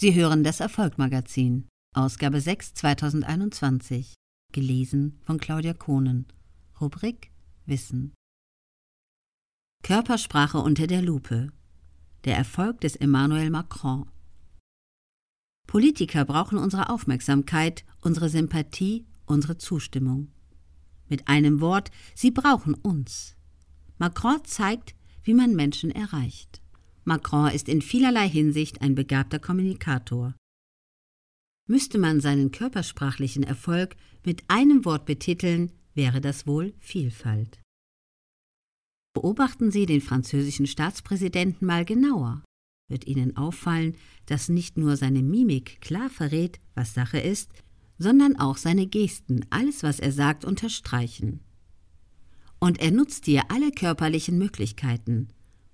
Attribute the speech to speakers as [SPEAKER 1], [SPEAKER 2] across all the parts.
[SPEAKER 1] Sie hören das Erfolgmagazin, Ausgabe 6 2021, gelesen von Claudia Kohnen, Rubrik Wissen. Körpersprache unter der Lupe. Der Erfolg des Emmanuel Macron. Politiker brauchen unsere Aufmerksamkeit, unsere Sympathie, unsere Zustimmung. Mit einem Wort, sie brauchen uns. Macron zeigt, wie man Menschen erreicht. Macron ist in vielerlei Hinsicht ein begabter Kommunikator. Müsste man seinen körpersprachlichen Erfolg mit einem Wort betiteln, wäre das wohl Vielfalt. Beobachten Sie den französischen Staatspräsidenten mal genauer. Wird Ihnen auffallen, dass nicht nur seine Mimik klar verrät, was Sache ist, sondern auch seine Gesten alles, was er sagt, unterstreichen. Und er nutzt hier alle körperlichen Möglichkeiten,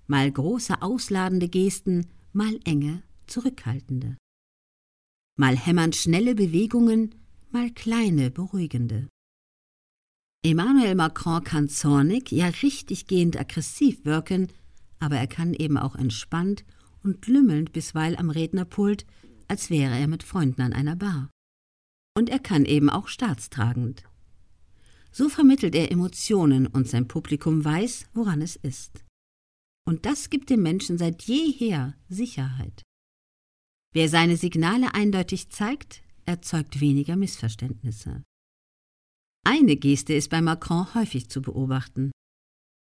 [SPEAKER 1] mal große ausladende Gesten, mal enge, zurückhaltende. Mal hämmernd schnelle Bewegungen, mal kleine, beruhigende. Emmanuel Macron kann zornig, ja richtig gehend aggressiv wirken, aber er kann eben auch entspannt und lümmelnd bisweil am Rednerpult, als wäre er mit Freunden an einer Bar. Und er kann eben auch staatstragend. So vermittelt er Emotionen und sein Publikum weiß, woran es ist. Und das gibt dem Menschen seit jeher Sicherheit. Wer seine Signale eindeutig zeigt, erzeugt weniger Missverständnisse. Eine Geste ist bei Macron häufig zu beobachten.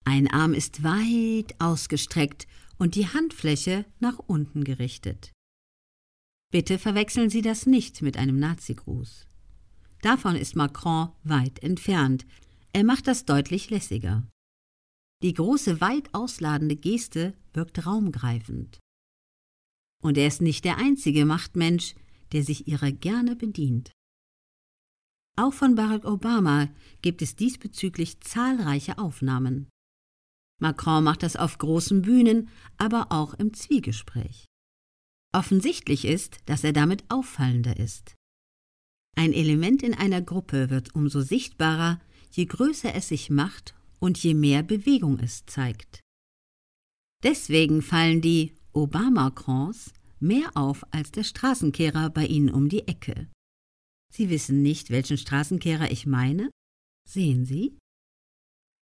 [SPEAKER 1] Ein Arm ist weit ausgestreckt und die Handfläche nach unten gerichtet. Bitte verwechseln Sie das nicht mit einem Nazigruß. Davon ist Macron weit entfernt. Er macht das deutlich lässiger. Die große, weit ausladende Geste wirkt raumgreifend. Und er ist nicht der einzige Machtmensch, der sich ihrer gerne bedient. Auch von Barack Obama gibt es diesbezüglich zahlreiche Aufnahmen. Macron macht das auf großen Bühnen, aber auch im Zwiegespräch. Offensichtlich ist, dass er damit auffallender ist. Ein Element in einer Gruppe wird umso sichtbarer, je größer es sich macht und je mehr Bewegung es zeigt. Deswegen fallen die Obama-Crons mehr auf als der Straßenkehrer bei Ihnen um die Ecke. Sie wissen nicht, welchen Straßenkehrer ich meine? Sehen Sie?